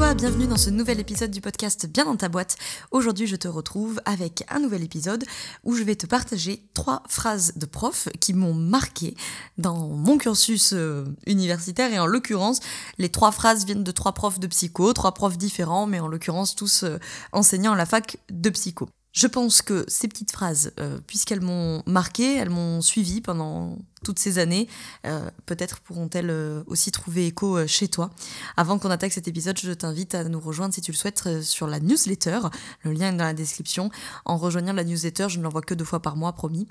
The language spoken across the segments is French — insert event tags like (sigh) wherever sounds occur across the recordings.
Bienvenue dans ce nouvel épisode du podcast Bien dans ta boîte. Aujourd'hui, je te retrouve avec un nouvel épisode où je vais te partager trois phrases de profs qui m'ont marqué dans mon cursus euh, universitaire et en l'occurrence, les trois phrases viennent de trois profs de psycho, trois profs différents, mais en l'occurrence tous euh, enseignants à la fac de psycho. Je pense que ces petites phrases, euh, puisqu'elles m'ont marqué, elles m'ont suivi pendant toutes ces années, euh, peut-être pourront-elles euh, aussi trouver écho euh, chez toi. Avant qu'on attaque cet épisode, je t'invite à nous rejoindre si tu le souhaites sur la newsletter. Le lien est dans la description. En rejoignant la newsletter, je ne l'envoie que deux fois par mois, promis.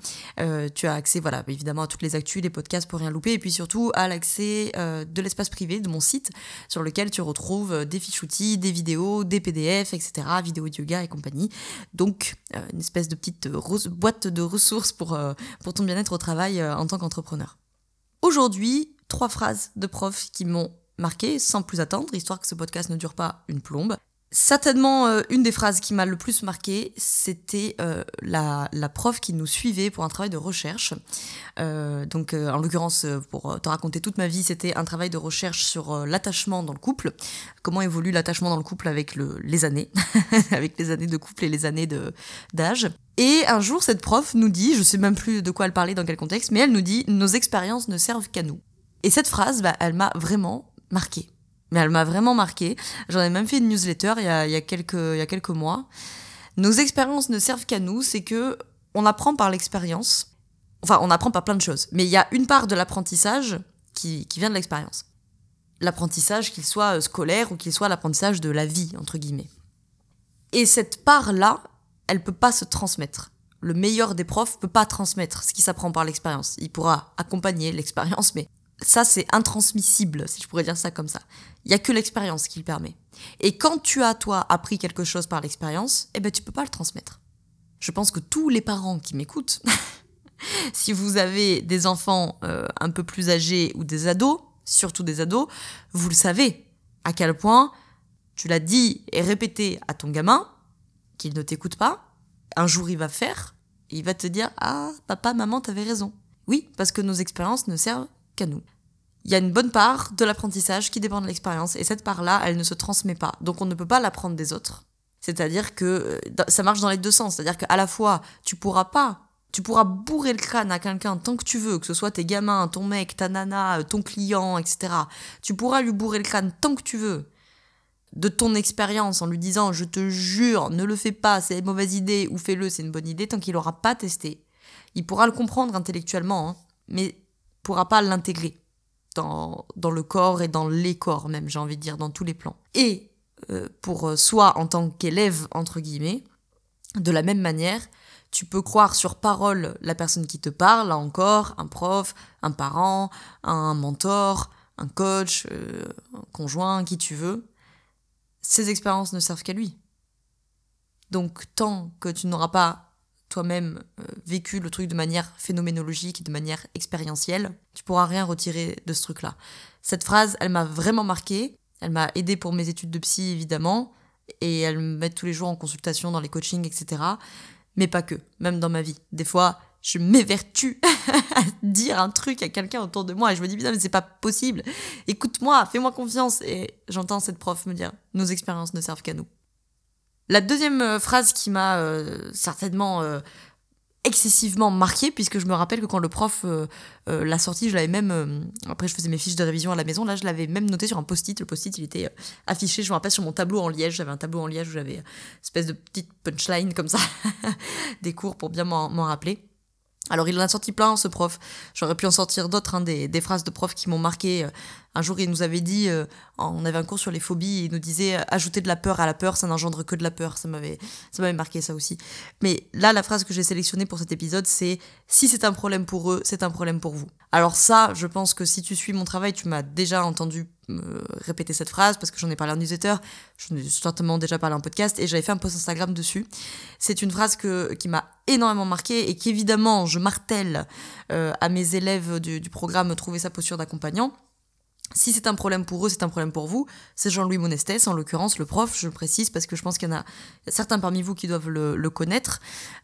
Tu as accès, voilà, évidemment à toutes les actus, les podcasts pour rien louper, et puis surtout à l'accès de l'espace privé de mon site, sur lequel tu retrouves des fiches outils, des vidéos, des PDF, etc., vidéos de yoga et compagnie. Donc, une espèce de petite boîte de ressources pour, pour ton bien-être au travail en tant qu'entrepreneur. Aujourd'hui, trois phrases de profs qui m'ont marqué sans plus attendre, histoire que ce podcast ne dure pas une plombe. Certainement, euh, une des phrases qui m'a le plus marqué, c'était euh, la, la prof qui nous suivait pour un travail de recherche. Euh, donc, euh, en l'occurrence, euh, pour te raconter toute ma vie, c'était un travail de recherche sur l'attachement dans le couple. Comment évolue l'attachement dans le couple avec le, les années, (laughs) avec les années de couple et les années d'âge. Et un jour, cette prof nous dit, je sais même plus de quoi elle parlait, dans quel contexte, mais elle nous dit, nos expériences ne servent qu'à nous. Et cette phrase, bah, elle m'a vraiment marquée. Mais elle m'a vraiment marquée. J'en ai même fait une newsletter il y a, quelques, mois. Nos expériences ne servent qu'à nous, c'est que on apprend par l'expérience. Enfin, on apprend par plein de choses. Mais il y a une part de l'apprentissage qui, qui vient de l'expérience. L'apprentissage, qu'il soit scolaire ou qu'il soit l'apprentissage de la vie, entre guillemets. Et cette part-là, elle peut pas se transmettre. Le meilleur des profs peut pas transmettre ce qui s'apprend par l'expérience. Il pourra accompagner l'expérience, mais ça c'est intransmissible, si je pourrais dire ça comme ça. Il y a que l'expérience qui le permet. Et quand tu as toi appris quelque chose par l'expérience, eh ben tu peux pas le transmettre. Je pense que tous les parents qui m'écoutent, (laughs) si vous avez des enfants euh, un peu plus âgés ou des ados, surtout des ados, vous le savez à quel point tu l'as dit et répété à ton gamin qu'il ne t'écoute pas, un jour il va faire il va te dire ah papa maman t'avais raison. Oui parce que nos expériences ne servent nous. Il y a une bonne part de l'apprentissage qui dépend de l'expérience et cette part-là elle ne se transmet pas donc on ne peut pas l'apprendre des autres. C'est-à-dire que euh, ça marche dans les deux sens, c'est-à-dire qu'à la fois tu pourras pas tu pourras bourrer le crâne à quelqu'un tant que tu veux, que ce soit tes gamins, ton mec, ta nana, ton client, etc. Tu pourras lui bourrer le crâne tant que tu veux de ton expérience en lui disant je te jure, ne le fais pas, c'est une mauvaise idée, ou fais-le, c'est une bonne idée, tant qu'il n'aura pas testé. Il pourra le comprendre intellectuellement, hein, mais pourra pas l'intégrer dans, dans le corps et dans les corps même, j'ai envie de dire, dans tous les plans. Et euh, pour soi en tant qu'élève, entre guillemets, de la même manière, tu peux croire sur parole la personne qui te parle, là encore, un prof, un parent, un mentor, un coach, euh, un conjoint, qui tu veux. Ces expériences ne servent qu'à lui. Donc tant que tu n'auras pas toi-même euh, vécu le truc de manière phénoménologique, de manière expérientielle, tu pourras rien retirer de ce truc-là. Cette phrase, elle m'a vraiment marqué. Elle m'a aidé pour mes études de psy, évidemment, et elle me met tous les jours en consultation dans les coachings, etc. Mais pas que, même dans ma vie. Des fois, je m'évertue (laughs) à dire un truc à quelqu'un autour de moi et je me dis putain mais c'est pas possible. Écoute-moi, fais-moi confiance et j'entends cette prof me dire nos expériences ne servent qu'à nous. La deuxième euh, phrase qui m'a euh, certainement euh, excessivement marqué puisque je me rappelle que quand le prof l'a sorti, je l'avais même après je faisais mes fiches de révision à la maison, là je l'avais même noté sur un post-it, le post-it il était affiché, je me rappelle sur mon tableau en liège, j'avais un tableau en liège où j'avais une espèce de petite punchline comme ça (laughs) des cours pour bien m'en rappeler. Alors il en a sorti plein ce prof. J'aurais pu en sortir d'autres, hein, des, des phrases de profs qui m'ont marqué. Euh, Un jour il nous avait dit, euh, on avait un cours sur les phobies, il nous disait euh, ajouter de la peur à la peur, ça n'engendre que de la peur. Ça m'avait, ça m'avait marqué ça aussi. Mais là la phrase que j'ai sélectionnée pour cet épisode, c'est si c'est un problème pour eux, c'est un problème pour vous. Alors ça, je pense que si tu suis mon travail, tu m'as déjà entendu répéter cette phrase parce que j'en ai parlé en newsletter, j'en ai certainement déjà parlé en podcast et j'avais fait un post Instagram dessus. C'est une phrase que, qui m'a énormément marqué et qu'évidemment je martèle euh, à mes élèves du, du programme Trouver sa posture d'accompagnant. Si c'est un problème pour eux, c'est un problème pour vous. C'est Jean-Louis Monestès, en l'occurrence, le prof, je le précise, parce que je pense qu'il y en a certains parmi vous qui doivent le, connaître.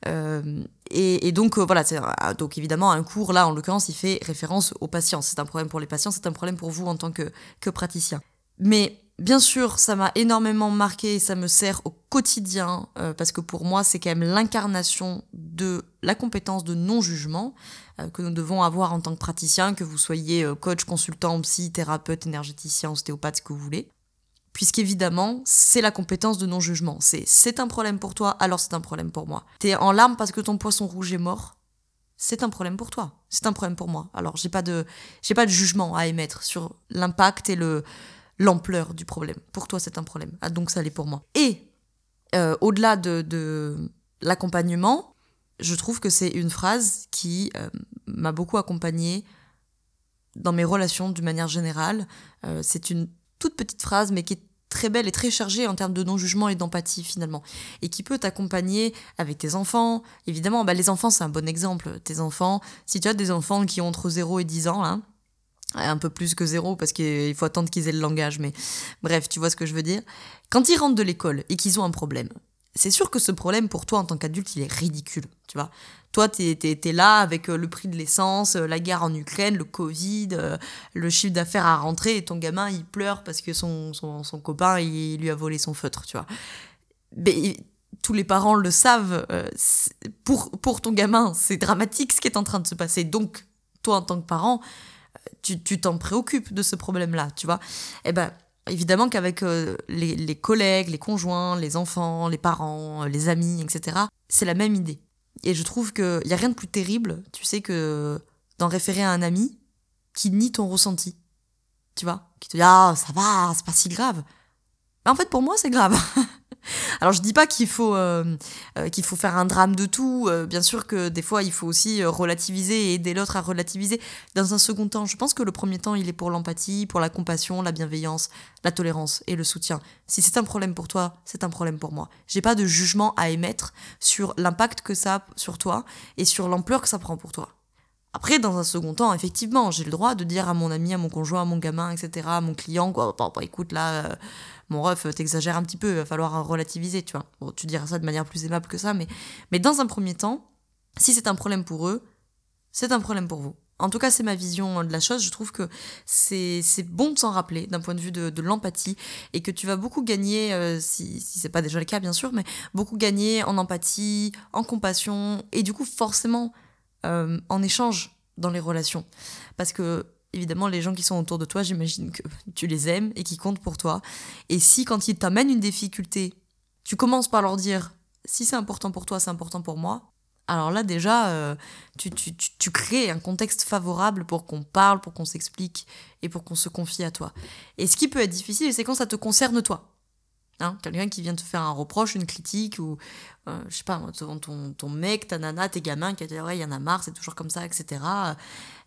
Euh, et, donc, euh, voilà, ah, donc évidemment, un cours, là, en l'occurrence, il fait référence aux patients. C'est un problème pour les patients, c'est un problème pour vous en tant que, que praticien. Mais bien sûr, ça m'a énormément marqué et ça me sert au quotidien, euh, parce que pour moi, c'est quand même l'incarnation de la compétence de non-jugement. Euh, que nous devons avoir en tant que praticien, que vous soyez euh, coach, consultant, psy, thérapeute, énergéticien, ostéopathe, ce que vous voulez. Puisqu'évidemment, c'est la compétence de non-jugement. C'est c'est un problème pour toi, alors c'est un problème pour moi. T'es en larmes parce que ton poisson rouge est mort, c'est un problème pour toi. C'est un problème pour moi. Alors j'ai pas de j'ai pas de jugement à émettre sur l'impact et le l'ampleur du problème. Pour toi, c'est un problème. Ah, donc ça l'est pour moi. Et euh, au-delà de, l'accompagnement, je trouve que c'est une phrase qui euh, m'a beaucoup accompagnée dans mes relations d'une manière générale. Euh, c'est une toute petite phrase, mais qui est très belle et très chargée en termes de non-jugement et d'empathie finalement, et qui peut t'accompagner avec tes enfants. Évidemment, bah, les enfants, c'est un bon exemple. Tes enfants, si tu as des enfants qui ont entre 0 et 10 ans, là, un peu plus que 0 parce qu'il faut attendre qu'ils aient le langage, mais bref, tu vois ce que je veux dire. Quand ils rentrent de l'école et qu'ils ont un problème, c'est sûr que ce problème pour toi en tant qu'adulte, il est ridicule, tu vois. Toi, t'es es, là avec euh, le prix de l'essence, euh, la guerre en Ukraine, le Covid, euh, le chiffre d'affaires à rentrer, et ton gamin, il pleure parce que son, son, son, copain, il lui a volé son feutre, tu vois. Mais tous les parents le savent, pour, pour ton gamin, c'est dramatique ce qui est en train de se passer. Donc, toi, en tant que parent, tu t'en préoccupes de ce problème-là, tu vois. Eh ben, Évidemment qu'avec euh, les, collègues, les conjoints, les enfants, les parents, euh, les amis, etc., c'est la même idée. Et je trouve qu'il n'y a rien de plus terrible, tu sais, que d'en référer à un ami qui nie ton ressenti. Tu vois Qui te dit Ah, ça va, c'est pas si grave. En fait, pour moi, c'est grave. (laughs) (laughs) Alors je dis pas qu'il faut euh, euh, qu'il faut faire un drame de tout. Euh, bien sûr que des fois il faut aussi relativiser et aider l'autre à relativiser. Dans un second temps, je pense que le premier temps il est pour l'empathie, pour la compassion, la bienveillance, la tolérance et le soutien. Si c'est un problème pour toi, c'est un problème pour moi. J'ai pas de jugement à émettre sur l'impact que ça a sur toi et sur l'ampleur que ça prend pour toi. Après, dans un second temps, effectivement, j'ai le droit de dire à mon ami, à mon conjoint, à mon gamin, etc., à mon client, quoi, bah, écoute, là, mon ref, t'exagères un petit peu, il va falloir relativiser, tu vois. Bon, tu diras ça de manière plus aimable que ça, mais, mais dans un premier temps, si c'est un problème pour eux, c'est un problème pour vous. En tout cas, c'est ma vision de la chose. Je trouve que c'est bon de s'en rappeler d'un point de vue de, de l'empathie et que tu vas beaucoup gagner, euh, si, si c'est pas déjà le cas bien sûr, mais beaucoup gagner en empathie, en compassion et du coup forcément euh, en échange dans les relations. Parce que évidemment, les gens qui sont autour de toi, j'imagine que tu les aimes et qui comptent pour toi. Et si, quand ils t'amènent une difficulté, tu commences par leur dire si c'est important pour toi, c'est important pour moi. Alors là, déjà, euh, tu, tu, tu, crées un contexte favorable pour qu'on parle, pour qu'on s'explique et pour qu'on se confie à toi. Et ce qui peut être difficile, c'est quand ça te concerne toi. Hein, quelqu'un qui vient te faire un reproche, une critique, ou euh, je sais pas, ton, ton, ton, mec, ta nana, tes gamins qui a dit ouais, il y en a marre, c'est toujours comme ça, etc.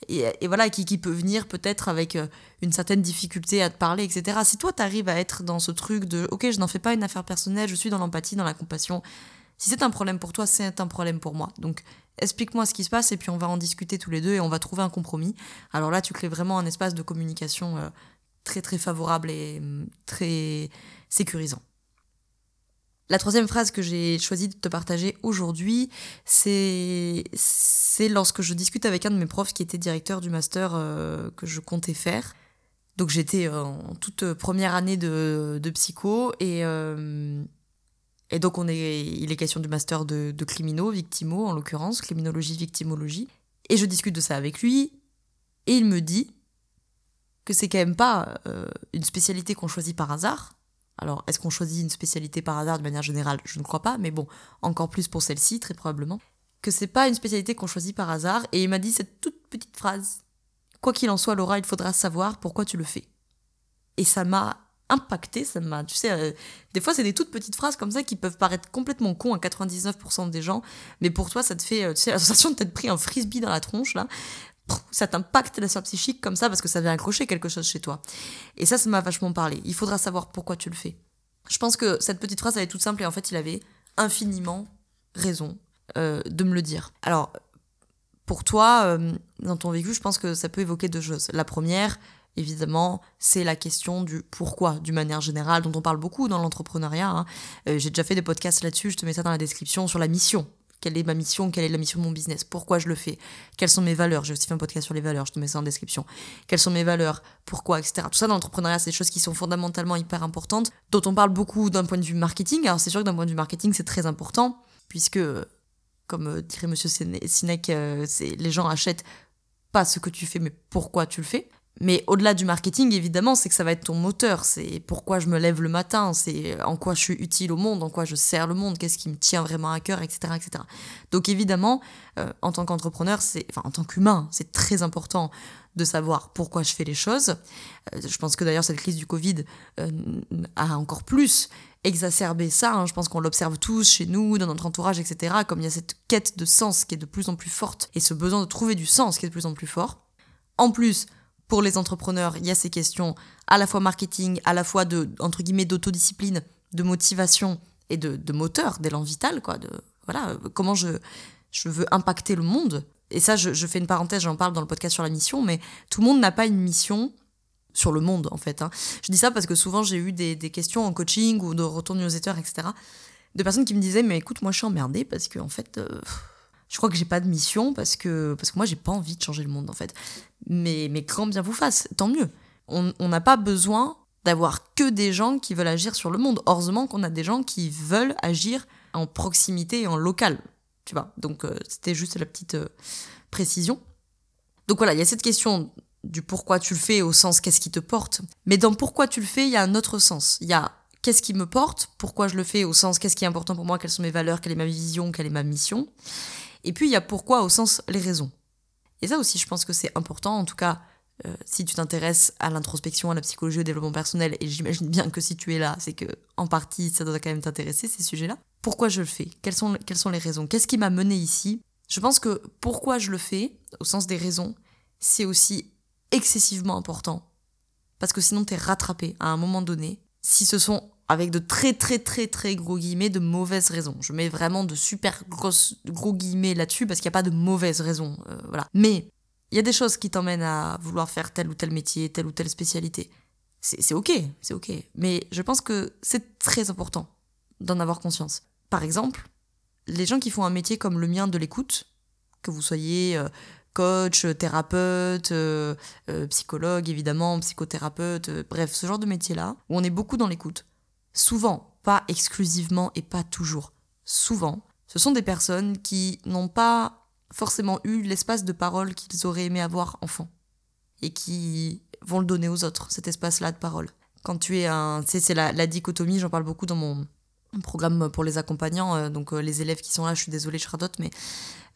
Et, voilà, qui, qui peut venir peut-être avec euh, une certaine difficulté à te parler, etc. Si toi, tu arrives à être dans ce truc de ok, je n'en fais pas une affaire personnelle, je suis dans l'empathie, dans la compassion, si c'est un problème pour toi, c'est un problème pour moi. Donc, explique-moi ce qui se passe et puis on va en discuter tous les deux et on va trouver un compromis. Alors là, tu crées vraiment un espace de communication euh, très très favorable et hum, très sécurisant. La troisième phrase que j'ai choisi de te partager aujourd'hui, c'est lorsque je discute avec un de mes profs qui était directeur du master euh, que je comptais faire. Donc j'étais euh, en toute première année de, psycho et, euh, et donc on est, il est question du master de, de criminaux, victimo en l'occurrence, criminologie, victimologie. Et je discute de ça avec lui et il me dit que c'est quand même pas une spécialité qu'on choisit par hasard, alors, est-ce qu'on choisit une spécialité par hasard de manière générale? Je ne crois pas, mais bon, encore plus pour celle-ci, très probablement. Que c'est pas une spécialité qu'on choisit par hasard, et il m'a dit cette toute petite phrase. Quoi qu'il en soit, Laura, il faudra savoir pourquoi tu le fais. Et ça m'a impacté, ça m'a, tu sais, euh, des fois c'est des toutes petites phrases comme ça qui peuvent paraître complètement cons à 99% des gens, mais pour toi ça te fait, euh, tu sais, la (laughs) sensation de t'être pris un frisbee dans la tronche là, ça t'impacte la sphère psychique comme ça parce que ça vient accrocher quelque chose chez toi. Et ça, ça m'a vachement parlé. Il faudra savoir pourquoi tu le fais. Je pense que cette petite phrase, elle est toute simple et en fait, il avait infiniment raison euh, de me le dire. Alors, pour toi, euh, dans ton vécu, je pense que ça peut évoquer deux choses. La première, évidemment, c'est la question du pourquoi, d'une manière générale, dont on parle beaucoup dans l'entrepreneuriat. Hein. Euh, j'ai déjà fait des podcasts là-dessus, je te mets ça dans la description, sur la mission. Quelle est ma mission Quelle est la mission de mon business Pourquoi je le fais Quelles sont mes valeurs J'ai aussi fait un podcast sur les valeurs, je te mets ça en description. Quelles sont mes valeurs Pourquoi Etc. Tout ça dans l'entrepreneuriat, c'est des choses qui sont fondamentalement hyper importantes, dont on parle beaucoup d'un point de vue marketing. Alors c'est sûr que d'un point de vue marketing, c'est très important, puisque, comme euh, dirait Monsieur Sinek, euh, les gens achètent pas ce que tu fais, mais pourquoi tu le fais. Mais au-delà du marketing, évidemment, c'est que ça va être ton moteur. C'est pourquoi je me lève le matin, c'est en quoi je suis utile au monde, en quoi je sers le monde, qu'est-ce qui me tient vraiment à cœur, etc. etc. Donc évidemment, euh, en tant qu'entrepreneur, enfin en tant qu'humain, c'est très important de savoir pourquoi je fais les choses. Euh, je pense que d'ailleurs cette crise du Covid euh, a encore plus exacerbé ça. Hein. Je pense qu'on l'observe tous chez nous, dans notre entourage, etc. Comme il y a cette quête de sens qui est de plus en plus forte et ce besoin de trouver du sens qui est de plus en plus fort. En plus, pour les entrepreneurs, il y a ces questions à la fois marketing, à la fois de, entre guillemets, d'autodiscipline, de motivation et de, moteur, d'élan vital, quoi. De, voilà, comment je, je veux impacter le monde. Et ça, je, fais une parenthèse, j'en parle dans le podcast sur la mission, mais tout le monde n'a pas une mission sur le monde, en fait. Hein. Je dis ça parce que souvent, j'ai eu des, questions en coaching ou de retour newsletter, etc., de personnes qui me disaient, mais écoute, moi, je suis emmerdée parce que, en fait, euh, je crois que j'ai pas de mission parce que, parce que moi, j'ai pas envie de changer le monde, en fait. Mais, mais grand bien vous fasse, tant mieux. On n'a pas besoin d'avoir que des gens qui veulent agir sur le monde. Heureusement qu'on a des gens qui veulent agir en proximité et en local. Tu vois Donc, euh, c'était juste la petite euh, précision. Donc voilà, il y a cette question du pourquoi tu le fais au sens qu'est-ce qui te porte. Mais dans pourquoi tu le fais, il y a un autre sens. Il y a qu'est-ce qui me porte, pourquoi je le fais au sens qu'est-ce qui est important pour moi, quelles sont mes valeurs, quelle est ma vision, quelle est ma mission. Et puis il y a pourquoi au sens les raisons. Et ça aussi, je pense que c'est important, en tout cas, euh, si tu t'intéresses à l'introspection, à la psychologie, au développement personnel, et j'imagine bien que si tu es là, c'est que en partie, ça doit quand même t'intéresser, ces sujets-là. Pourquoi je le fais? Quelles sont, quelles sont les raisons? Qu'est-ce qui m'a mené ici? Je pense que pourquoi je le fais, au sens des raisons, c'est aussi excessivement important. Parce que sinon, t'es rattrapé à un moment donné. Si ce sont avec de très très très très gros guillemets de mauvaises raisons. Je mets vraiment de super gros guillemets là-dessus parce qu'il n'y a pas de mauvaises raisons. Euh, voilà. Mais il y a des choses qui t'emmènent à vouloir faire tel ou tel métier, telle ou telle spécialité. C'est ok, c'est ok. Mais je pense que c'est très important d'en avoir conscience. Par exemple, les gens qui font un métier comme le mien de l'écoute, que vous soyez euh, coach, thérapeute, euh, psychologue évidemment, psychothérapeute, bref, ce genre de métier-là, où on est beaucoup dans l'écoute, souvent, pas exclusivement et pas toujours, souvent, ce sont des personnes qui n'ont pas forcément eu l'espace de parole qu'ils auraient aimé avoir enfant et qui vont le donner aux autres, cet espace-là de parole. Quand tu es un... C'est la, dichotomie, j'en parle beaucoup dans mon programme pour les accompagnants, euh, donc euh, les élèves qui sont là, je suis désolée Charlotte, mais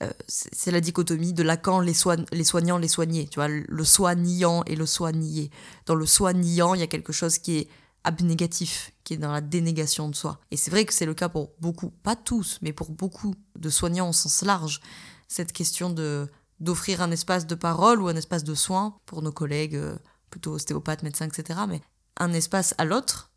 euh, c'est la dichotomie de Lacan, les, les soignants, les soignés, tu vois, le soignant et le soigné. Dans le soignant, il y a quelque chose qui est abnégatif, qui est dans la dénégation de soi. Et c'est vrai que c'est le cas pour beaucoup, pas tous, mais pour beaucoup de soignants au sens large, cette question de d'offrir un espace de parole ou un espace de soins pour nos collègues, euh, plutôt ostéopathes, médecins, etc., mais un espace à l'autre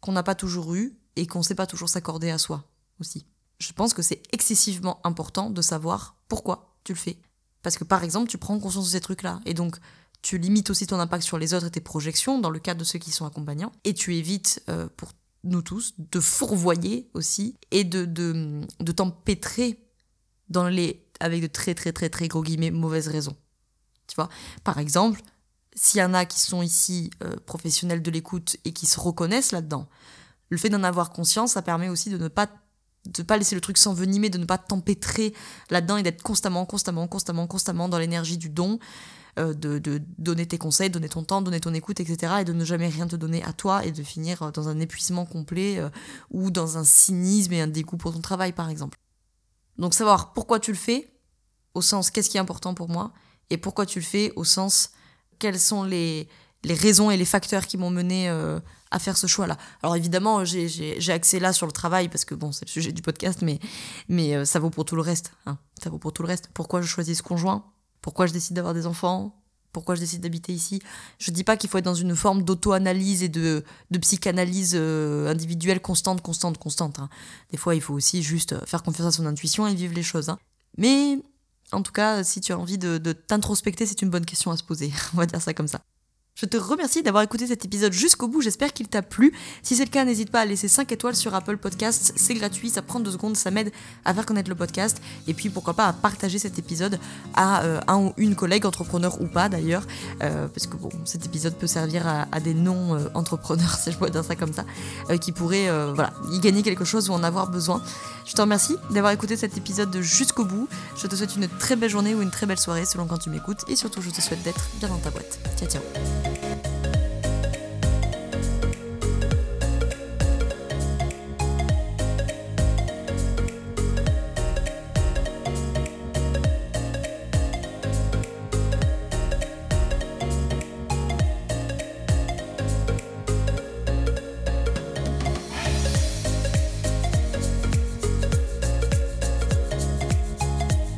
qu'on n'a pas toujours eu et qu'on ne sait pas toujours s'accorder à soi aussi. Je pense que c'est excessivement important de savoir pourquoi tu le fais. Parce que par exemple, tu prends conscience de ces trucs-là. Et donc, tu limites aussi ton impact sur les autres et tes projections dans le cadre de ceux qui sont accompagnants, et tu évites euh, pour nous tous de fourvoyer aussi et de, de, de t'empêtrer dans les, avec de très très très très gros guillemets, mauvaises raisons. Tu vois? Par exemple, s'il y en a qui sont ici euh, professionnels de l'écoute et qui se reconnaissent là-dedans, le fait d'en avoir conscience, ça permet aussi de ne pas de pas laisser le truc s'envenimer, de ne pas t'empêtrer là-dedans et d'être constamment, constamment, constamment, constamment dans l'énergie du don, euh, de, donner tes conseils, donner ton temps, donner ton écoute, etc. Et de ne jamais rien te donner à toi et de finir euh, dans un épuisement complet euh, ou dans un cynisme et un dégoût pour ton travail, par exemple. Donc savoir pourquoi tu le fais, au sens qu'est-ce qui est important pour moi, et pourquoi tu le fais, au sens quelles sont les, les raisons et les facteurs qui m'ont mené à faire ce choix-là. Alors évidemment, j'ai accès là sur le travail parce que bon, c'est le sujet du podcast, mais, mais ça vaut pour tout le reste. Hein. Ça vaut pour tout le reste. Pourquoi je choisis ce conjoint? Pourquoi je décide d'avoir des enfants? Pourquoi je décide d'habiter ici? Je dis pas qu'il faut être dans une forme d'auto-analyse et de, de psychanalyse euh, individuelle constante, constante, constante. Hein. Des fois, il faut aussi juste faire confiance à son intuition et vivre les choses. Hein. Mais en tout cas, si tu as envie de, de t'introspecter, c'est une bonne question à se poser. (laughs) On va dire ça comme ça. Je te remercie d'avoir écouté cet épisode jusqu'au bout, j'espère qu'il t'a plu. Si c'est le cas, n'hésite pas à laisser 5 étoiles sur Apple Podcasts, c'est gratuit, ça prend 2 secondes, ça m'aide à faire connaître le podcast. Et puis pourquoi pas à partager cet épisode à euh, un ou une collègue, entrepreneur ou pas d'ailleurs, euh, parce que bon, cet épisode peut servir à, des non-entrepreneurs, (laughs) si je peux dire ça comme ça, euh, qui pourraient voilà, y gagner quelque chose ou en avoir besoin. Je te remercie d'avoir écouté cet épisode jusqu'au bout. Je te souhaite une très belle journée ou une très belle soirée selon quand tu m'écoutes. Et surtout, je te souhaite d'être bien dans ta boîte. Ciao, ciao. thank you